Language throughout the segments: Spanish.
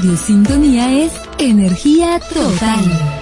Radio Sintonía es energía total.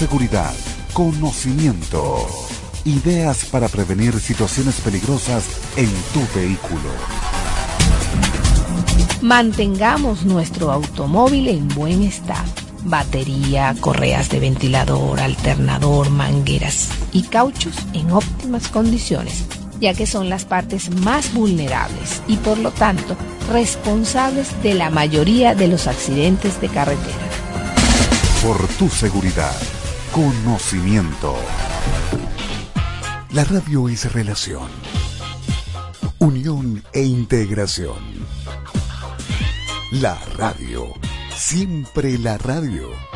seguridad, conocimiento, ideas para prevenir situaciones peligrosas en tu vehículo. Mantengamos nuestro automóvil en buen estado. Batería, correas de ventilador, alternador, mangueras y cauchos en óptimas condiciones, ya que son las partes más vulnerables y por lo tanto responsables de la mayoría de los accidentes de carretera. Por tu seguridad Conocimiento. La radio es relación, unión e integración. La radio, siempre la radio.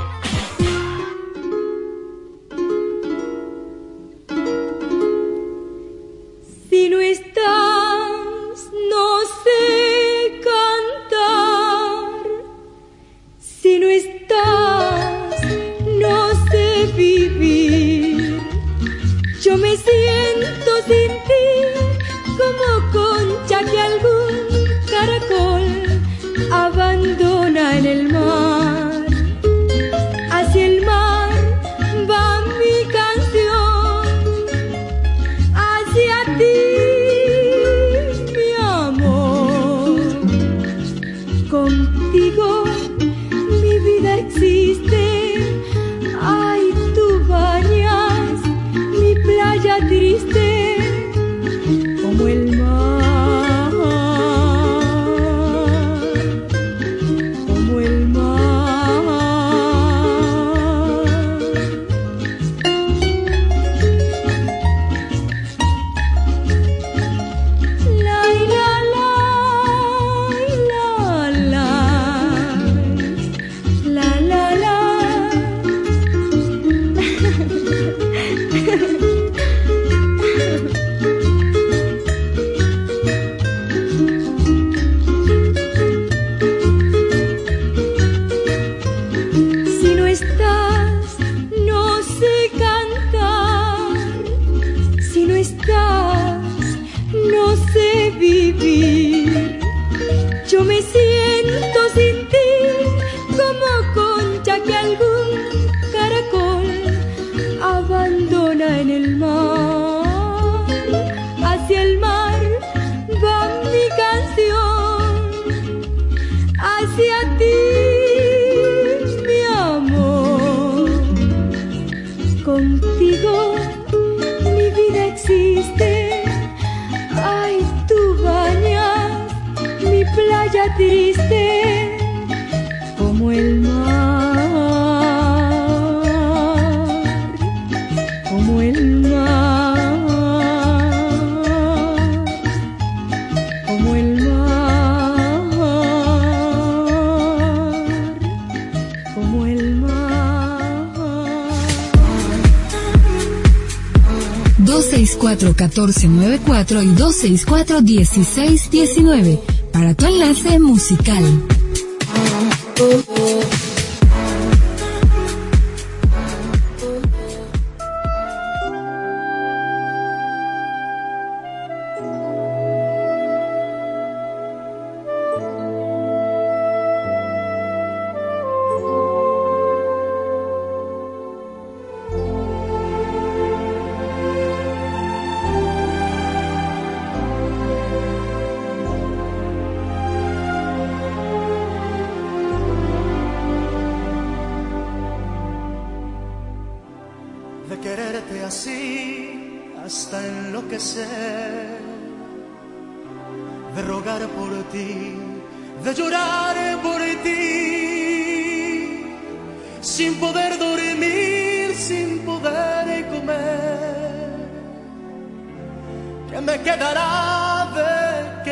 264 y 264-1619 para tu enlace musical.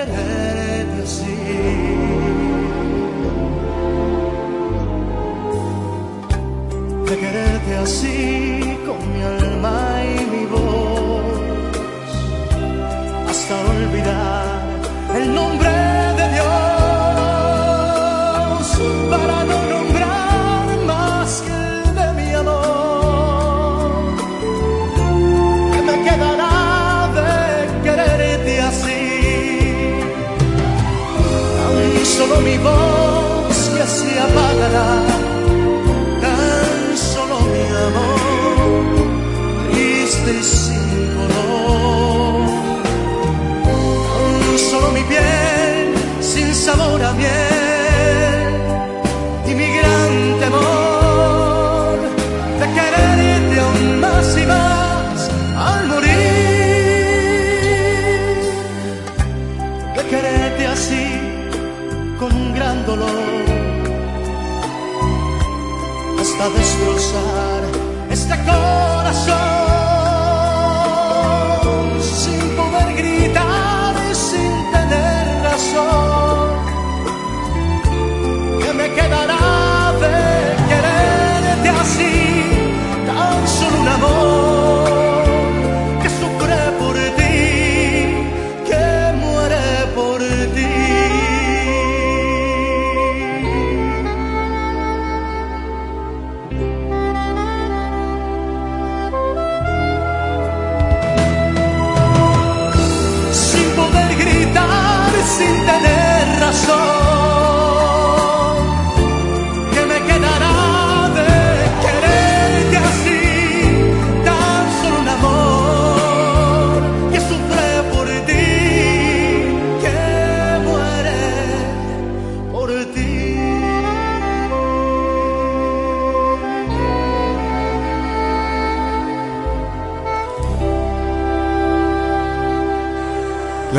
quiere decir de quererte así.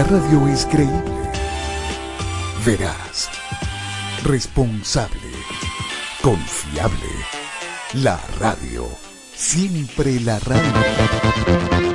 Radio es creíble, veraz, responsable, confiable. La radio, siempre la radio.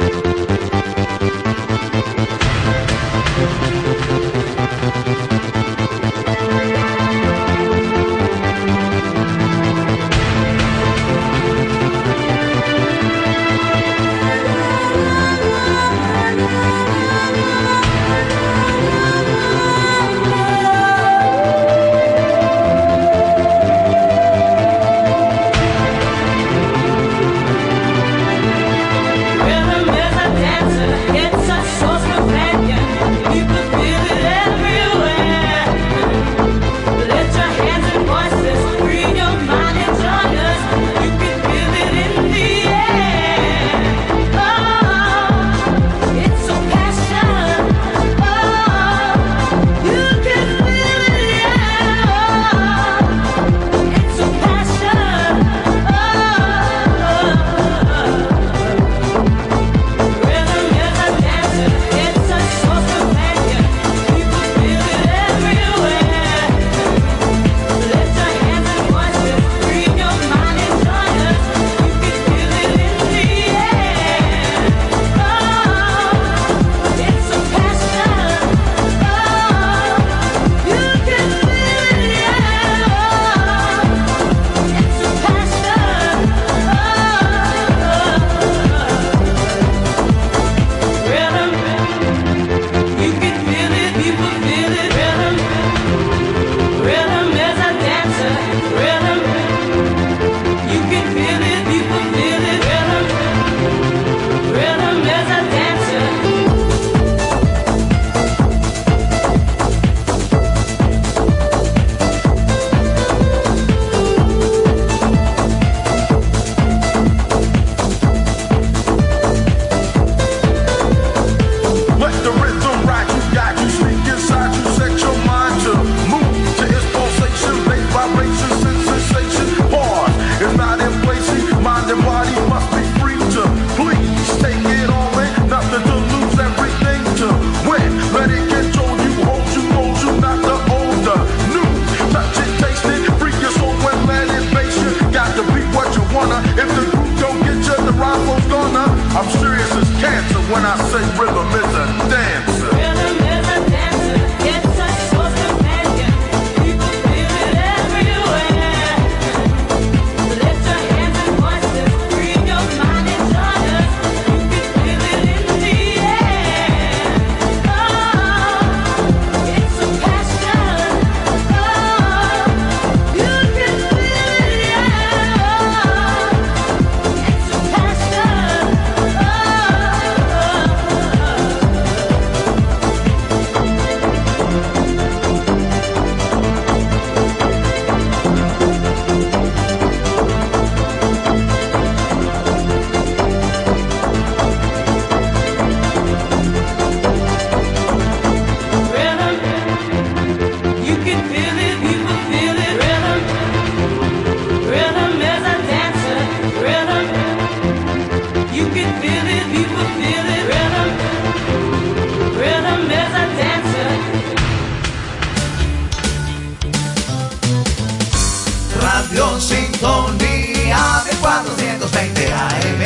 Sintonía de 420 AM.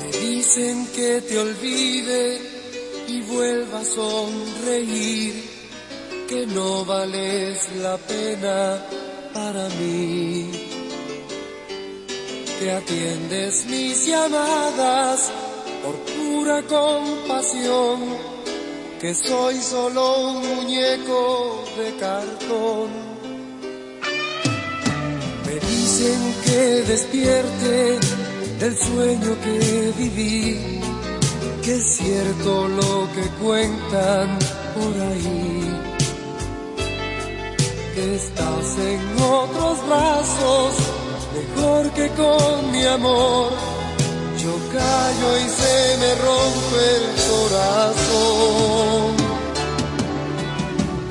Me dicen que te olvide y vuelva a sonreír, que no vales la pena para mí. Que atiendes mis llamadas por pura compasión, que soy solo un muñeco de cartón. Me dicen que despierte del sueño que viví, que es cierto lo que cuentan por ahí, que estás en otros brazos, mejor que con mi amor. Yo callo y se me rompe el corazón.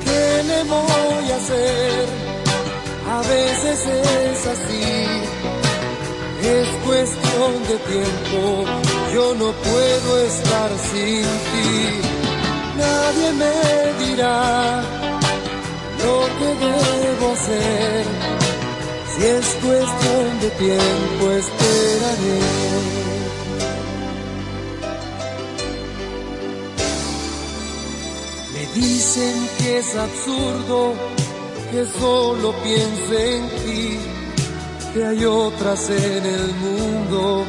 ¿Qué le voy a hacer? A veces es así es cuestión de tiempo, yo no puedo estar sin ti. Nadie me dirá lo que debo hacer. Si es cuestión de tiempo, esperaré. Me dicen que es absurdo que solo piense en ti que hay otras en el mundo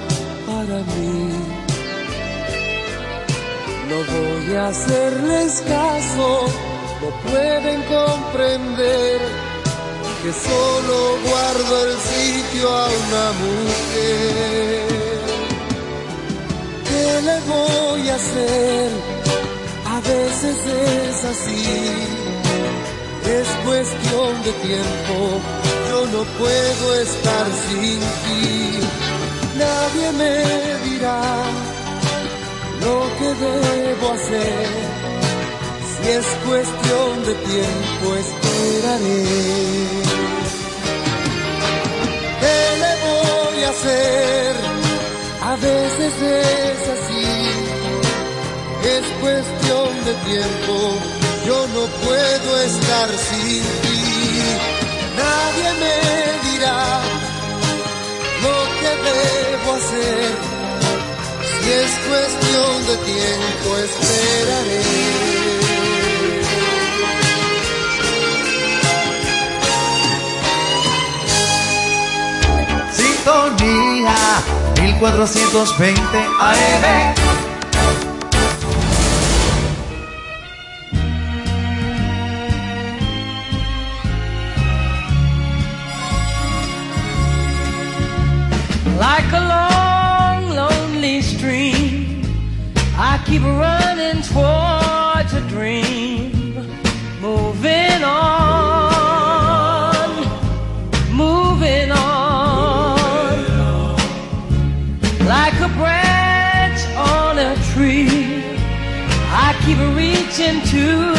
para mí. No voy a hacerles caso, no pueden comprender que solo guardo el sitio a una mujer. ¿Qué le voy a hacer? A veces es así, es cuestión de tiempo yo no puedo estar sin ti. Nadie me dirá lo que debo hacer. Si es cuestión de tiempo, esperaré. Hacer? A veces es así. Es cuestión de tiempo. Yo no puedo estar sin ti. Nadie me dirá lo que debo hacer. Si es cuestión de tiempo, esperaré. Sintonía 1420 AM. Like a long, lonely stream, I keep running towards a dream. Moving on, into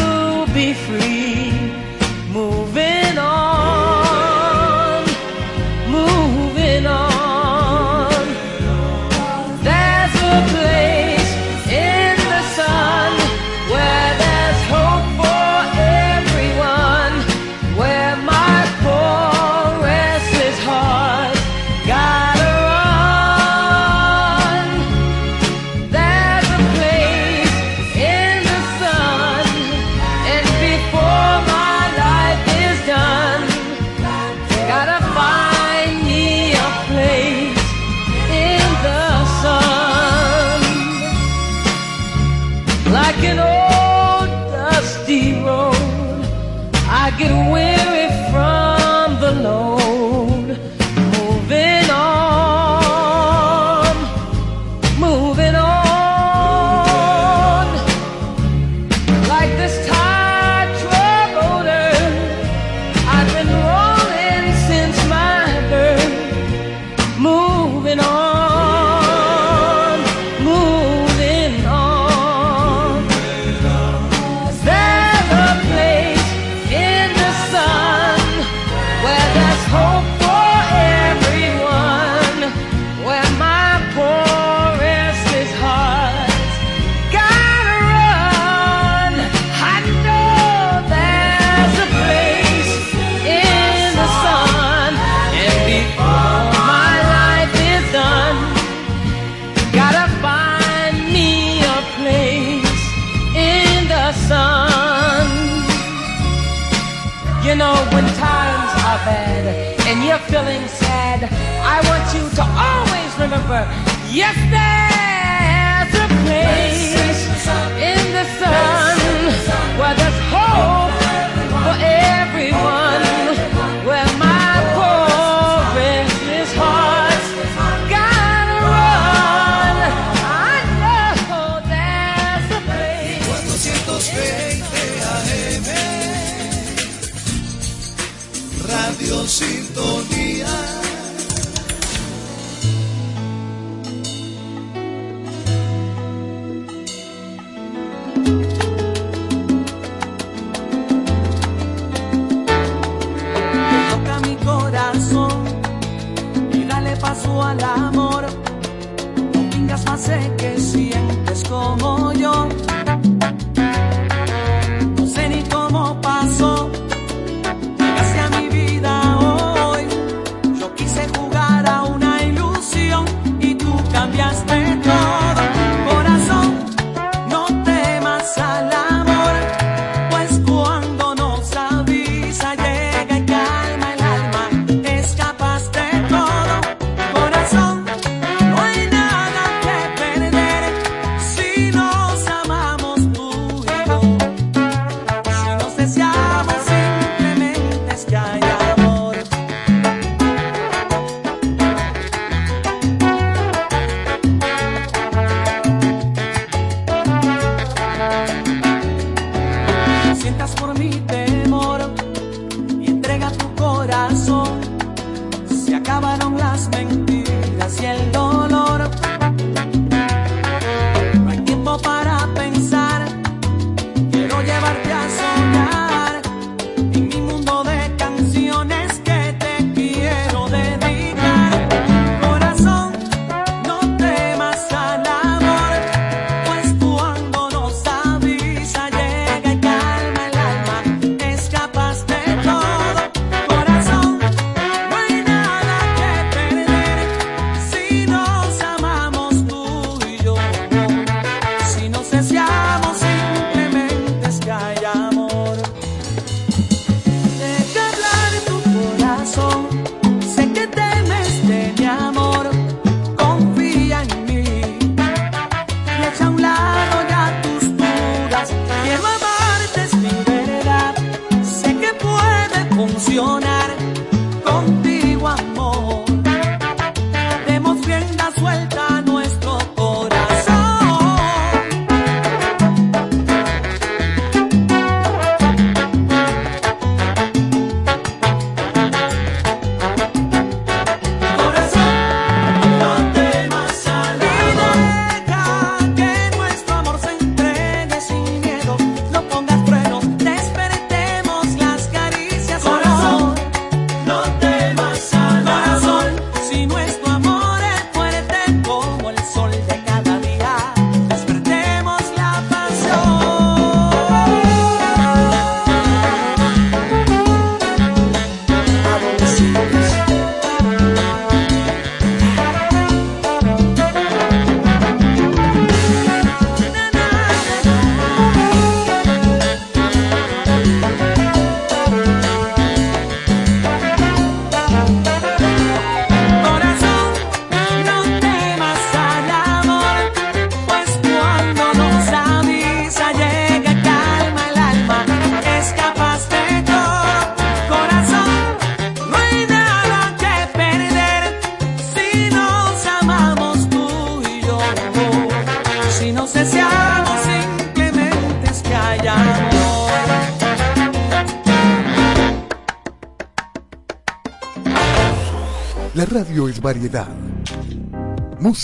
funciona.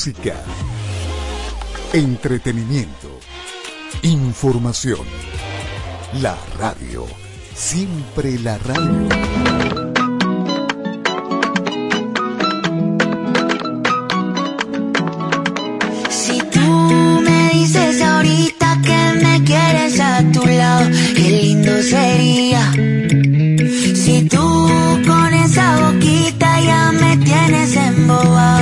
Música. Entretenimiento. Información. La radio. Siempre la radio. Si tú me dices ahorita que me quieres a tu lado, qué lindo sería. Si tú con esa boquita ya me tienes embobado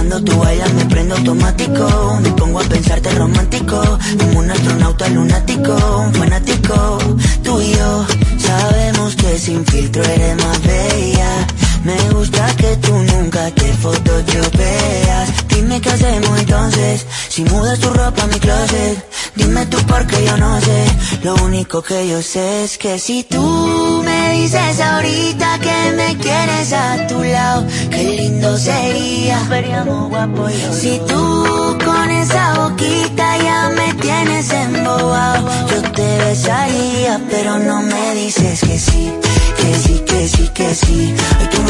cuando tú bailas me prendo automático. Me pongo a pensarte romántico. Como un astronauta lunático, un fanático. Tú y yo sabemos que sin filtro eres más bella. Me gusta que tú nunca te photoshopeas. Dime qué hacemos entonces. Si mudas tu ropa a mi closet. Dime tú porque yo no sé. Lo único que yo sé es que si tú me dices ahorita que me quieres a tu lado, qué lindo sería. Si tú con esa boquita ya me tienes embobado, yo te besaría, pero no me dices que sí, que sí, que sí, que sí. Tú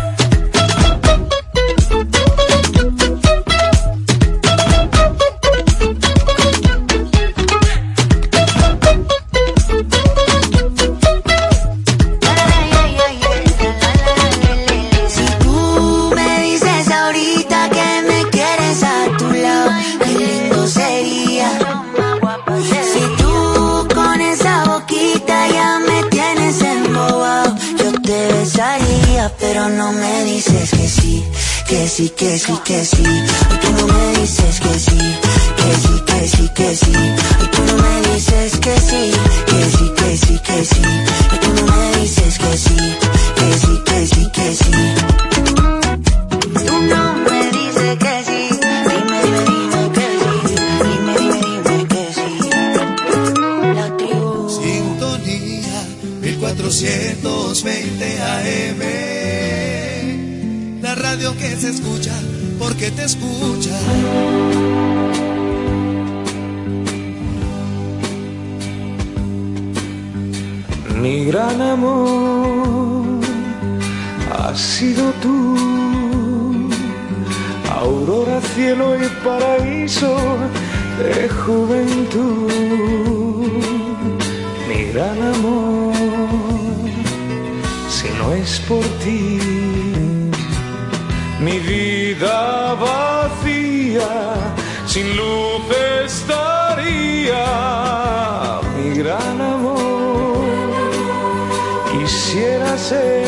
Pero no me dices que sí, que sí, que sí, que sí. Ay, tú no me dices que sí, que sí, que sí, que sí. Ay, tú no me dices que sí, que sí, que sí, que sí. Ay, tú no me dices que sí, que sí, que sí, que sí. 1420 AM. La radio que se escucha porque te escucha. Mi gran amor has sido tú, aurora, cielo y paraíso de juventud. Mi gran amor, es por ti, mi vida vacía, sin luz estaría. Mi gran amor, quisiera ser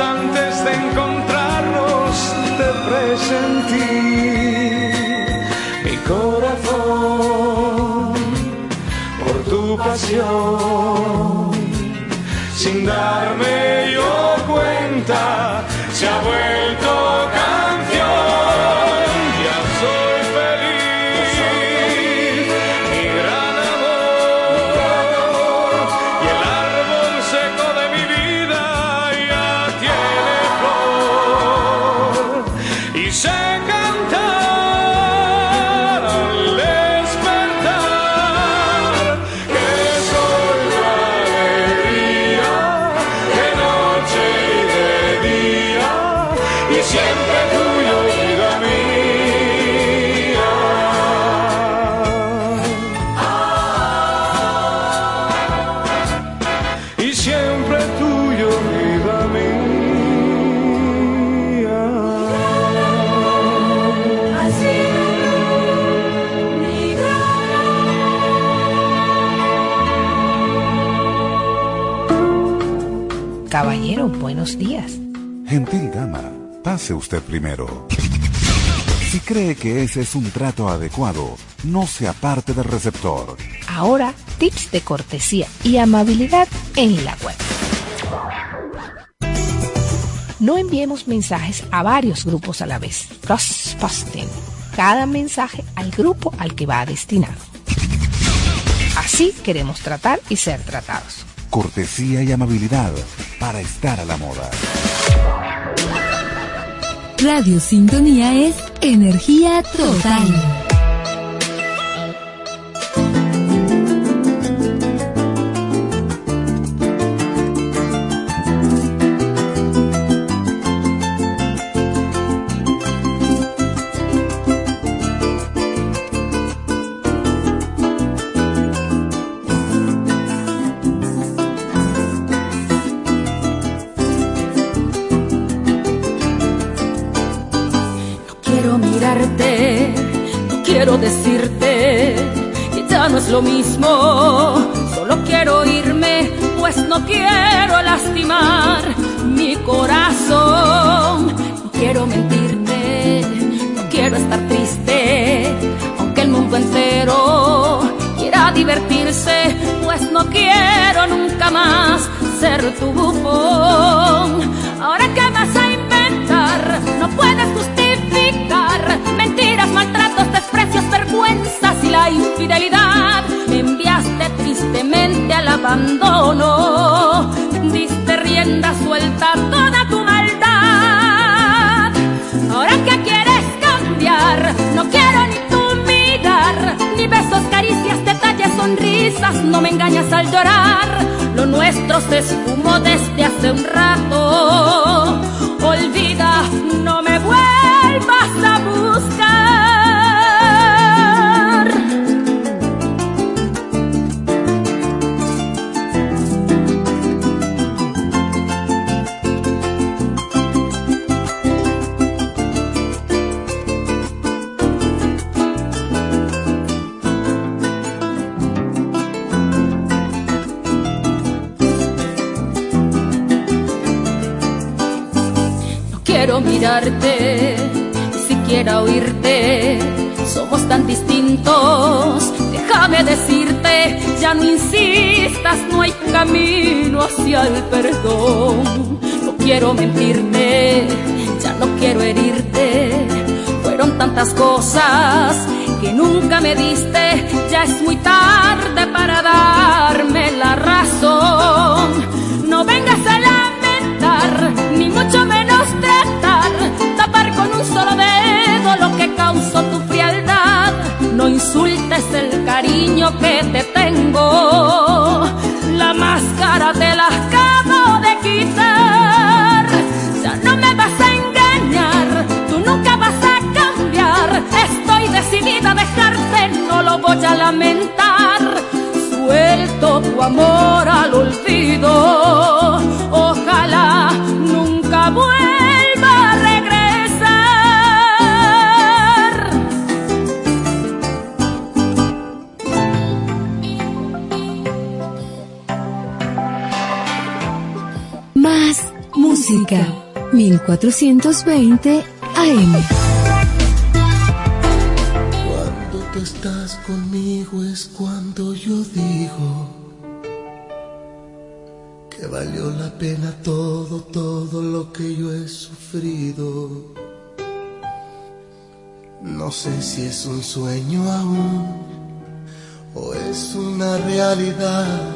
antes de encontrarnos te presentí mi corazón por tu pasión, sin darme yo cuenta, se ha usted primero. Si cree que ese es un trato adecuado, no se aparte del receptor. Ahora, tips de cortesía y amabilidad en la web. No enviemos mensajes a varios grupos a la vez. Cross-posting. Cada mensaje al grupo al que va destinado. Así queremos tratar y ser tratados. Cortesía y amabilidad para estar a la moda. Radio Sintonía es energía total. Lo mismo. Solo quiero irme, pues no quiero lastimar mi corazón. No quiero mentirte, no quiero estar triste, aunque el mundo entero quiera divertirse, pues no quiero nunca más ser tu bufón. Ahora que infidelidad. Me enviaste tristemente al abandono, diste rienda suelta a toda tu maldad. Ahora que quieres cambiar, no quiero ni tu mirar, ni besos, caricias, detalles, sonrisas, no me engañas al llorar. Lo nuestro se esfumó desde hace un rato. Olvida, no me vuelvas a buscar. Mirarte, ni siquiera oírte. Somos tan distintos. Déjame decirte, ya no insistas, no hay camino hacia el perdón. No quiero mentirte, ya no quiero herirte. Fueron tantas cosas que nunca me diste, ya es muy tarde para darme la razón. No vengas a con un solo dedo lo que causó tu frialdad. No insultes el cariño que te tengo, la máscara te la acabo de quitar. Ya no me vas a engañar, tú nunca vas a cambiar. Estoy decidida a dejarte, no lo voy a lamentar. Suelto tu amor al olvido, música. 1420 AM. Cuando tú estás conmigo es cuando yo digo que valió la pena todo, todo lo que yo he sufrido. No sé si es un sueño aún o es una realidad,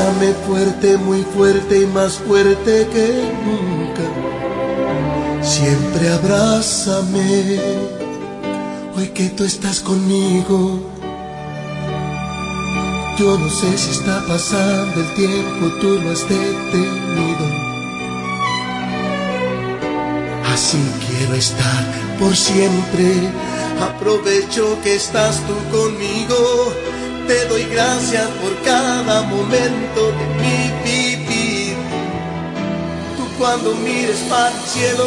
Abrázame fuerte, muy fuerte y más fuerte que nunca. Siempre abrázame, hoy que tú estás conmigo. Yo no sé si está pasando el tiempo, tú lo has detenido. Así quiero estar por siempre. Aprovecho que estás tú conmigo. Te doy gracias por cada momento de mi vivir. Tú cuando mires para el cielo,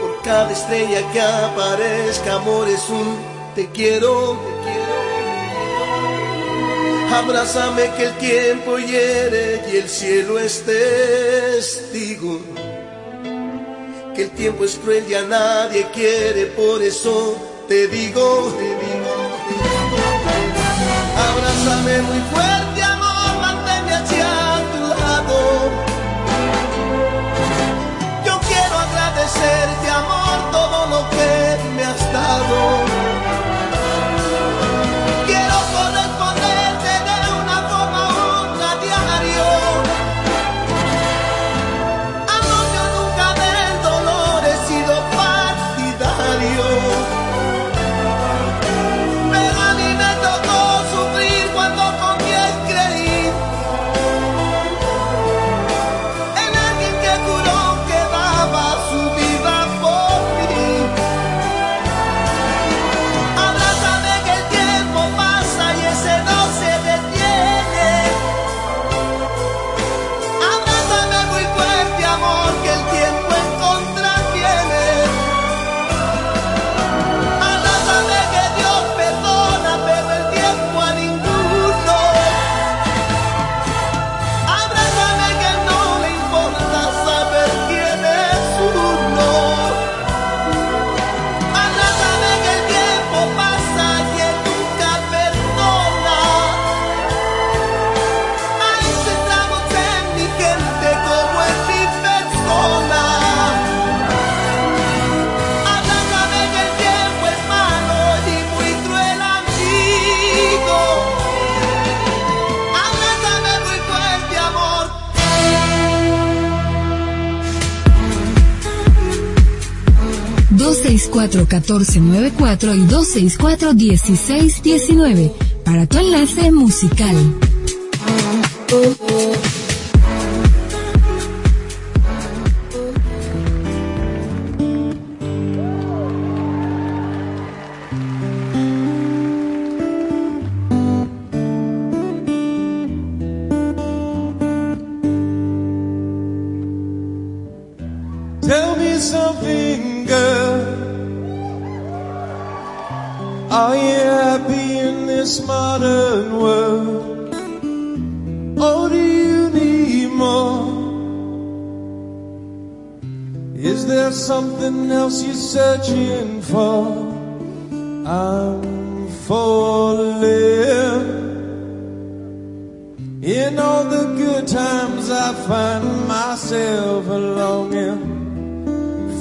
por cada estrella que aparezca, amor es un te quiero, te quiero. Abrázame que el tiempo hiere y el cielo es testigo. Que el tiempo es cruel y a nadie quiere, por eso te digo, te digo. Abrázame muy fuerte, 1494 y 264-1619 para tu enlace musical.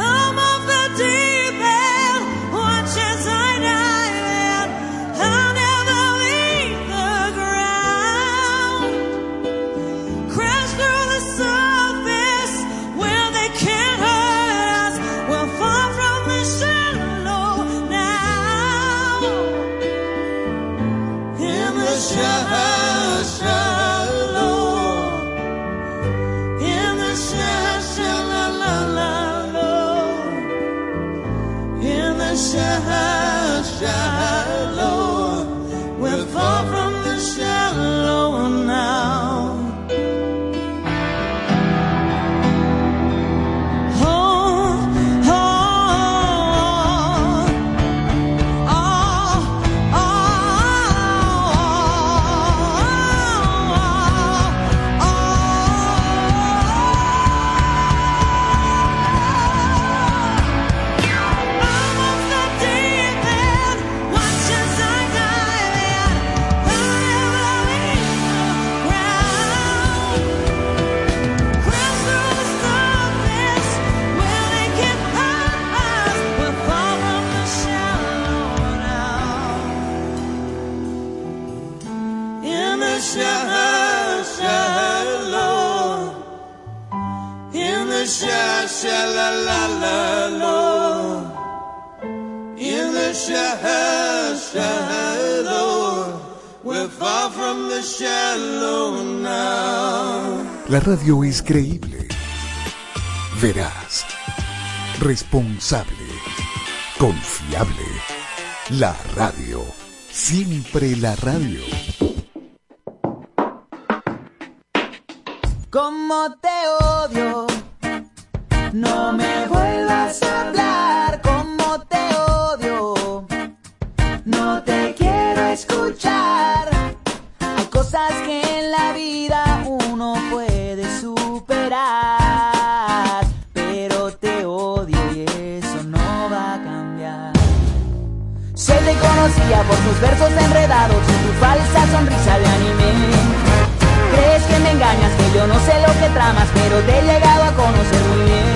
Home of the dead. La radio es creíble, veraz, responsable, confiable. La radio, siempre la radio. Como te odio, no me vuelvas a hablar. Como te odio, no te quiero escuchar. Hay cosas que por tus versos enredados y tu falsa sonrisa de anime. Crees que me engañas, que yo no sé lo que tramas, pero te he llegado a conocer muy bien.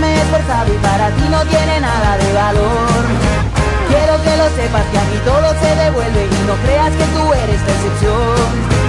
me he esforzado y para ti no tiene nada de valor. Quiero que lo sepas que a mí todo se devuelve y no creas que tú eres la excepción.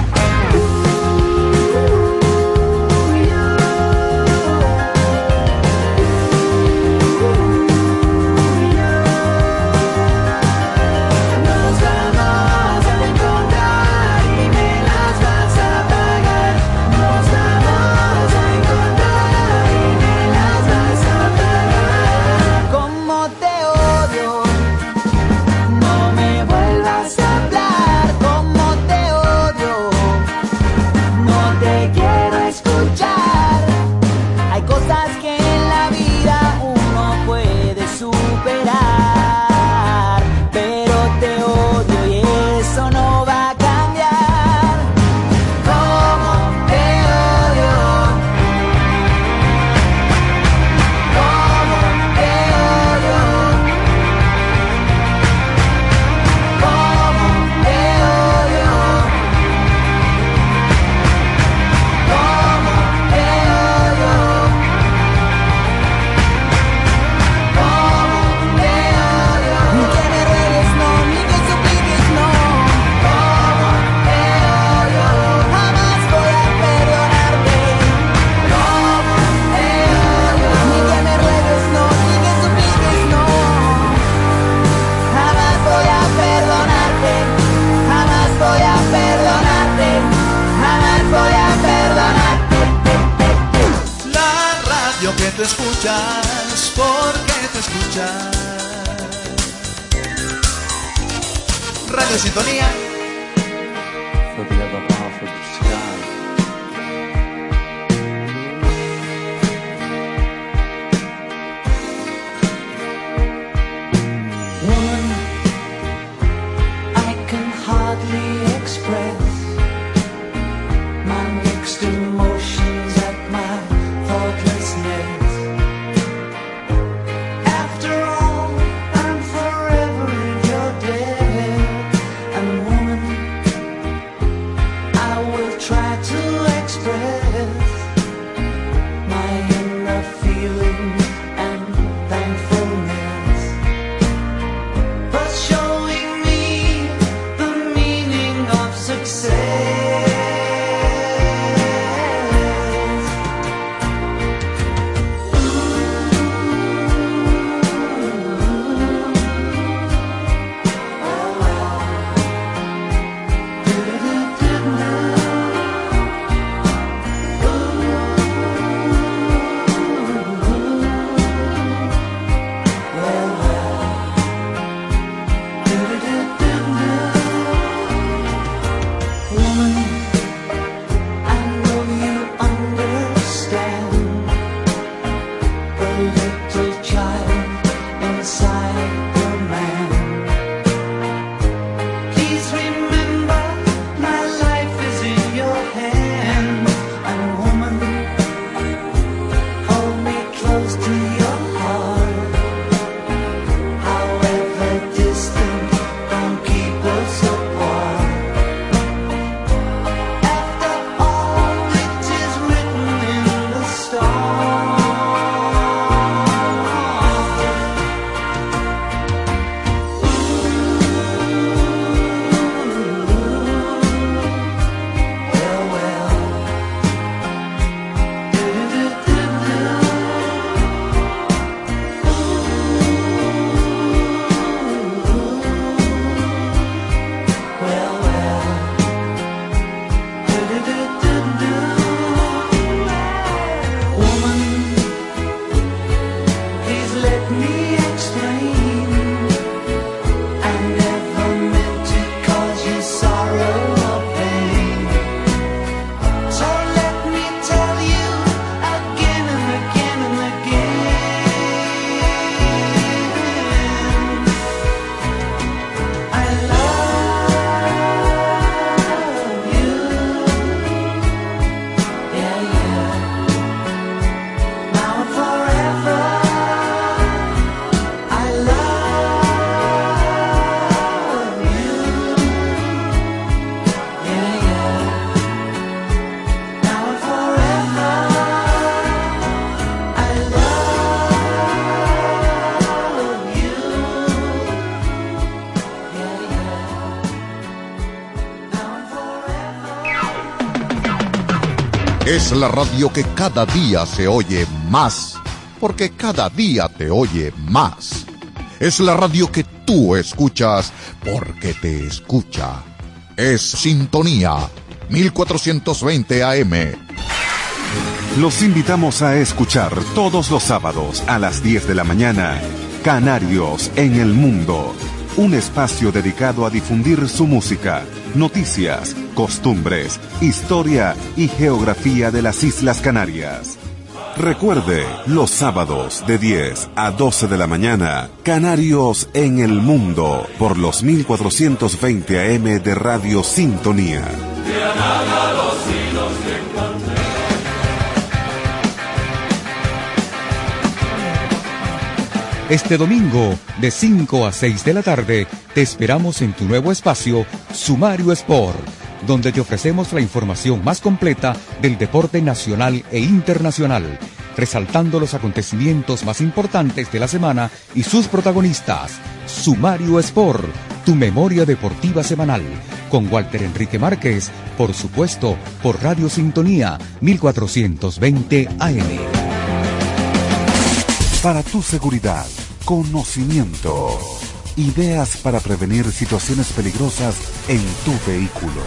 porque te escuchas. Radio Sintonía Es la radio que cada día se oye más, porque cada día te oye más. Es la radio que tú escuchas porque te escucha. Es Sintonía 1420 AM. Los invitamos a escuchar todos los sábados a las 10 de la mañana Canarios en el Mundo, un espacio dedicado a difundir su música, noticias, costumbres, historia y geografía de las Islas Canarias. Recuerde, los sábados de 10 a 12 de la mañana, Canarios en el Mundo, por los 1420 AM de Radio Sintonía. Este domingo, de 5 a 6 de la tarde, te esperamos en tu nuevo espacio, Sumario Sport, donde te ofrecemos la información más completa del deporte nacional e internacional, resaltando los acontecimientos más importantes de la semana y sus protagonistas. Sumario Sport, tu memoria deportiva semanal, con Walter Enrique Márquez, por supuesto, por Radio Sintonía 1420 AM. Para tu seguridad, conocimiento, ideas para prevenir situaciones peligrosas en tu vehículo.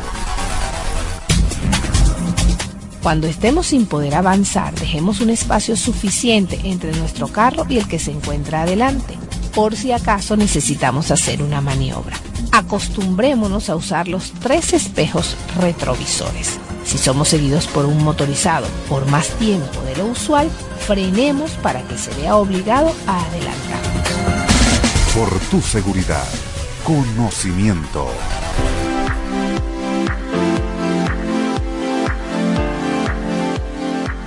Cuando estemos sin poder avanzar, dejemos un espacio suficiente entre nuestro carro y el que se encuentra adelante, por si acaso necesitamos hacer una maniobra. Acostumbrémonos a usar los tres espejos retrovisores. Si somos seguidos por un motorizado por más tiempo de lo usual, frenemos para que se vea obligado a adelantar. Por tu seguridad, conocimiento.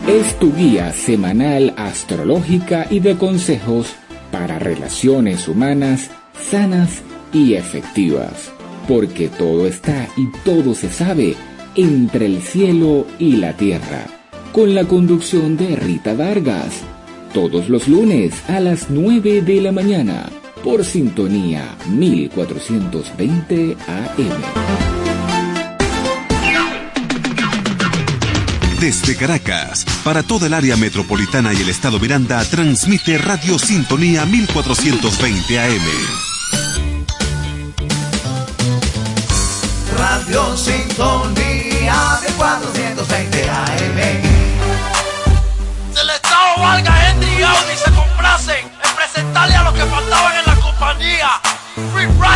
Es tu guía semanal astrológica y de consejos para relaciones humanas sanas y efectivas. Porque todo está y todo se sabe entre el cielo y la tierra. Con la conducción de Rita Vargas. Todos los lunes a las 9 de la mañana. Por sintonía 1420 AM. Desde Caracas, para toda el área metropolitana y el estado Miranda, transmite Radio Sintonía 1420 AM. Radio Sintonía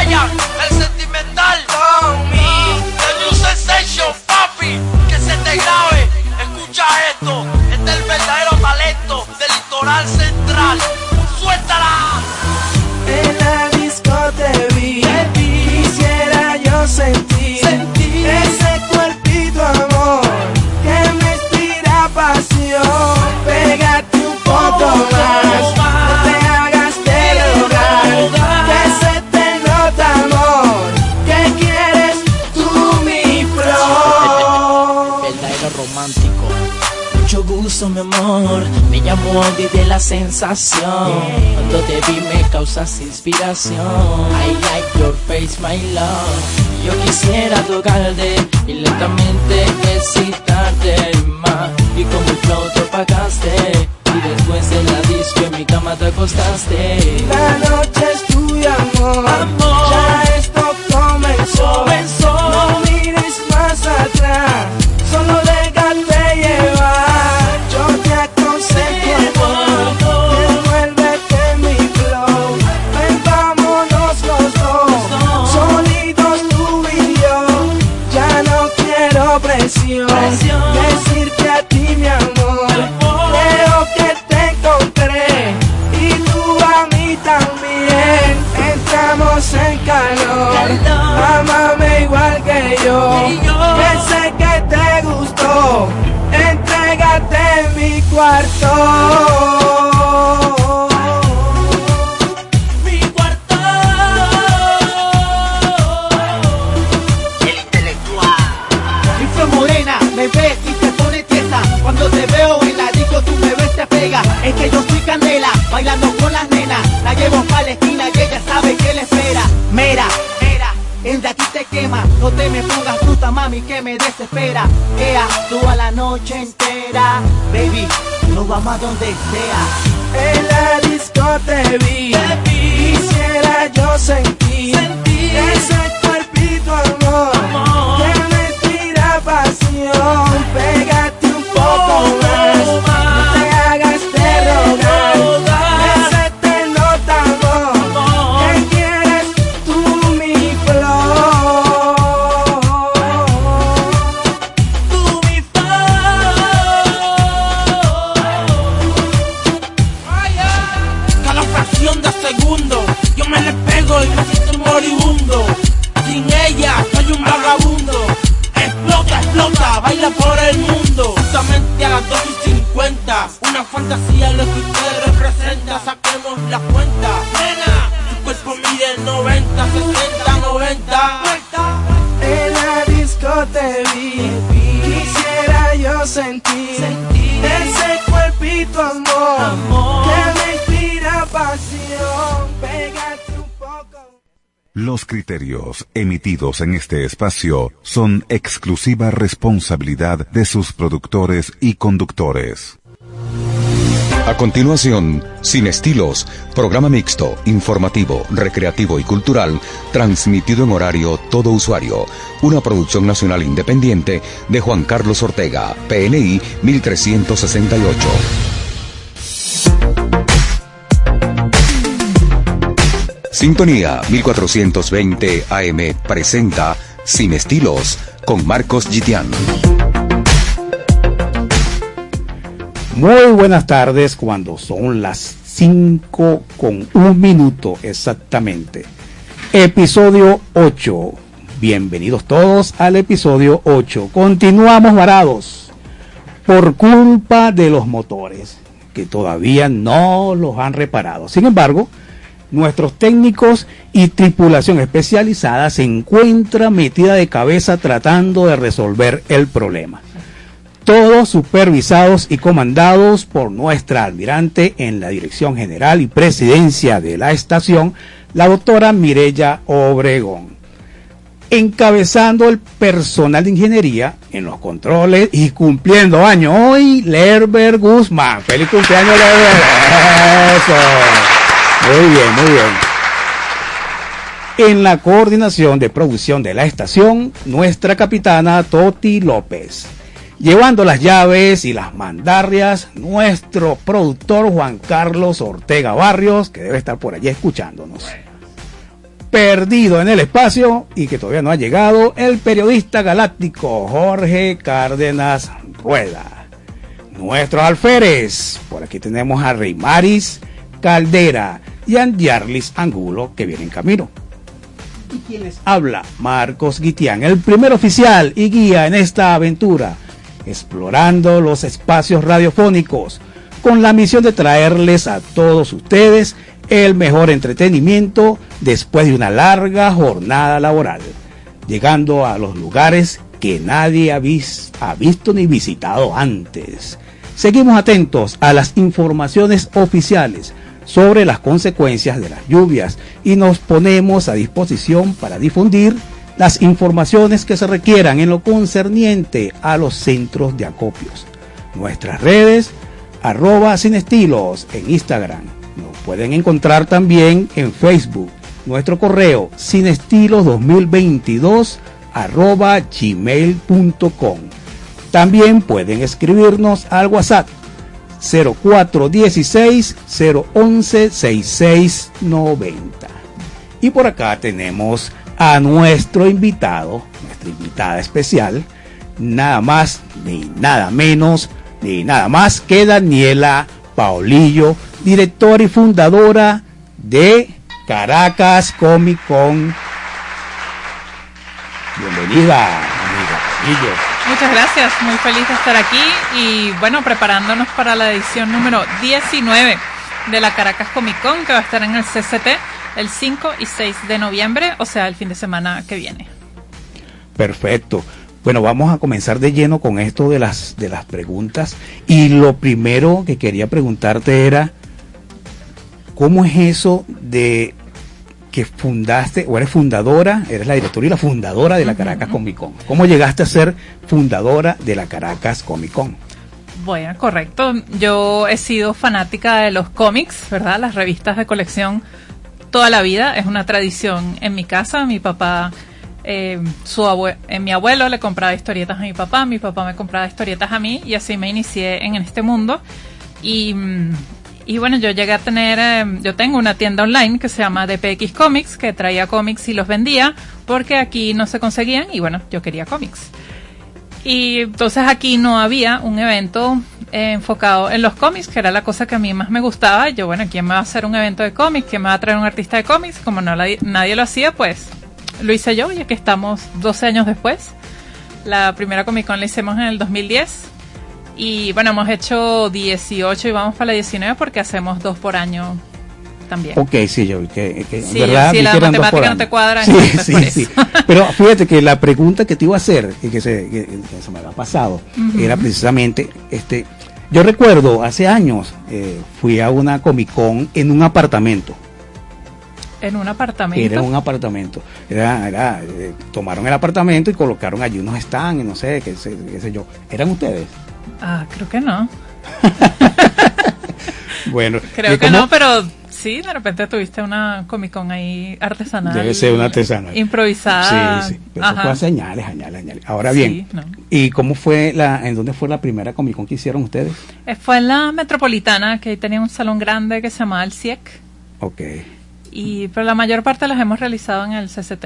Yeah. La sensación Cuando te vi me causas inspiración I like your face, my love Yo quisiera tocarte y lentamente excitarte más Y como el flow te apagaste Y después de la disco en mi cama te acostaste La noche es tuya, amor. Amor. Ya esto comenzó. Comenzó. Cuarto. Mi cuarto El intelectual. Mi flor morena me ves y te pone tiesa. Cuando te veo en la disco me ves te pega. Es que yo soy candela, bailando con las nenas. La llevo pa' la esquina y ella sabe que le espera. Mira, mira, el de aquí te quema. No te me pongas fruta, mami, que me desespera. Ea, tú a la noche entera. Baby, nos vamos a donde sea. En la disco te Emitidos en este espacio son exclusiva responsabilidad de sus productores y conductores. A continuación, Sin Estilos, programa mixto, informativo, recreativo y cultural, transmitido en horario todo usuario. Una producción nacional independiente de Juan Carlos Ortega, PNI 1368. Sintonía 1420 AM presenta Sin Estilos con Marcos Gitián. Muy buenas tardes cuando son las 5 con un minuto exactamente. Episodio 8. Bienvenidos todos al episodio 8. Continuamos varados por culpa de los motores que todavía no los han reparado. Sin embargo, nuestros técnicos y tripulación especializada se encuentra metida de cabeza tratando de resolver el problema todos supervisados y comandados por nuestra almirante en la dirección general y presidencia de la estación, la doctora Mirella Obregón. Encabezando el personal de ingeniería en los controles y cumpliendo año hoy, Lerber Guzmán. ¡Feliz cumpleaños, Lerber! ¡Eso! Muy bien, muy bien. En la coordinación de producción de la estación, nuestra capitana Toti López llevando las llaves y las mandarrias, nuestro productor Juan Carlos Ortega Barrios, que debe estar por allí escuchándonos. Perdido en el espacio y que todavía no ha llegado, el periodista galáctico Jorge Cárdenas Rueda. Nuestros alférez, por aquí tenemos a Rey Maris Caldera y a Yarlis Angulo, que viene en camino. ¿Y quién les habla? Marcos Guitián, el primer oficial y guía en esta aventura explorando los espacios radiofónicos, con la misión de traerles a todos ustedes el mejor entretenimiento después de una larga jornada laboral, llegando a los lugares que nadie ha visto ni visitado antes. Seguimos atentos a las informaciones oficiales sobre las consecuencias de las lluvias y nos ponemos a disposición para difundir las informaciones que se requieran en lo concerniente a los centros de acopios. Nuestras redes, arroba sin estilos en Instagram. Nos pueden encontrar también en Facebook. Nuestro correo sin estilos 2022 arroba gmail.com. También pueden escribirnos al WhatsApp 0416 011 6690. Y por acá tenemos a nuestro invitado, nuestra invitada especial, nada más ni nada menos ni nada más que Daniela Paulillo, directora y fundadora de Caracas Comic Con. Bienvenida, amiga Paulillo. Muchas gracias, muy feliz de estar aquí y bueno, preparándonos para la edición número 19 de la Caracas Comic Con que va a estar en el CCT el 5 y 6 de noviembre, o sea, el fin de semana que viene. Perfecto. Bueno, vamos a comenzar de lleno con esto de las de las preguntas y lo primero que quería preguntarte era ¿cómo es eso de que fundaste o eres fundadora, eres la directora y la fundadora de la Caracas Comic Con? ¿Cómo llegaste a ser fundadora de la Caracas Comic Con? Bueno, correcto. Yo he sido fanática de los cómics, ¿verdad? Las revistas de colección toda la vida. Es una tradición en mi casa. Mi papá, eh, su abue eh, mi abuelo le compraba historietas a mi papá, mi papá me compraba historietas a mí y así me inicié en este mundo. Y, mm, y bueno, yo llegué a tener, eh, yo tengo una tienda online que se llama DPX Comics, que traía cómics y los vendía porque aquí no se conseguían y bueno, yo quería cómics. Y entonces aquí no había un evento eh, enfocado en los cómics, que era la cosa que a mí más me gustaba. Yo, bueno, ¿quién me va a hacer un evento de cómics? ¿Quién me va a traer un artista de cómics? Como no la- nadie lo hacía, pues lo hice yo, ya que estamos 12 años después. La primera Comic Con la hicimos en el 2010. Y bueno, hemos hecho 18 y vamos para la 19 porque hacemos dos por año también. Ok, sí, yo que, que Sí, ¿verdad? la que eran dos por matemática no te cuadra, Sí, sí, por sí. Pero fíjate que la pregunta que te iba a hacer y que se, que- que se me había pasado era precisamente, este, yo recuerdo hace años eh, fui a una Comic Con en un apartamento. En un apartamento. Era un apartamento. Era, era, eh, tomaron el apartamento y colocaron allí unos stands y no sé, qué sé, qué sé yo. ¿Eran ustedes? Ah, creo que no. Bueno, Creo ¿y que no, pero sí, de repente tuviste una Comic Con ahí artesanal. Debe ser una artesanal. Improvisada. Sí, sí. Pero eso fue hace añales, añales, añales. Ahora Sí, bien, no. ¿y cómo fue la, en dónde fue la primera Comic Con que hicieron ustedes? Eh, Fue en la Metropolitana, que ahí tenía un salón grande que se llamaba el CIEC. Ok. Y, pero la mayor parte las hemos realizado en el CCT,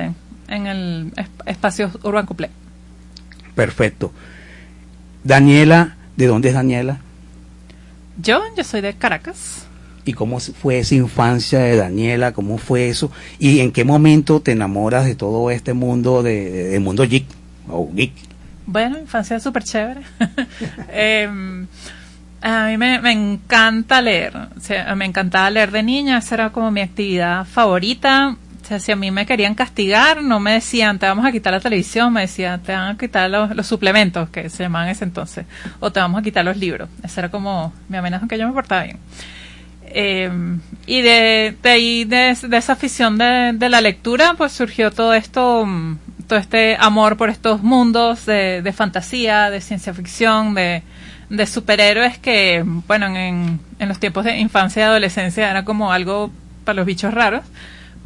en el es- espacio Urban Couplé. Perfecto. Daniela, ¿de dónde es Daniela? Yo, yo soy de Caracas. ¿Y cómo fue esa infancia de Daniela? ¿Cómo fue eso? ¿Y en qué momento te enamoras de todo este mundo, de, mundo geek? O geek. Bueno, infancia súper chévere. Em, a mí me, me encanta leer. O sea, me encantaba leer de niña. Esa era como mi actividad favorita. O sea, si a mí me querían castigar, no me decían, te vamos a quitar la televisión, me decían, te van a quitar los, los suplementos, que se llamaban en ese entonces, o te vamos a quitar los libros. Esa era como mi amenaza, que yo me portaba bien. Eh, y de, de ahí, de, de esa afición de, de la lectura, pues surgió todo esto, mm, todo este amor por estos mundos de, de fantasía, de ciencia ficción, de, de superhéroes que, bueno, en, en los tiempos de infancia y adolescencia era como algo para los bichos raros.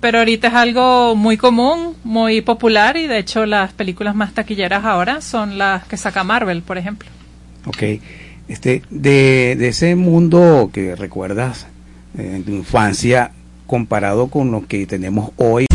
Pero ahorita es algo muy común, muy popular y de hecho las películas más taquilleras ahora son las que saca Marvel, por ejemplo. Ok. Este, de, de ese mundo que recuerdas eh, en tu infancia, comparado con lo que tenemos hoy.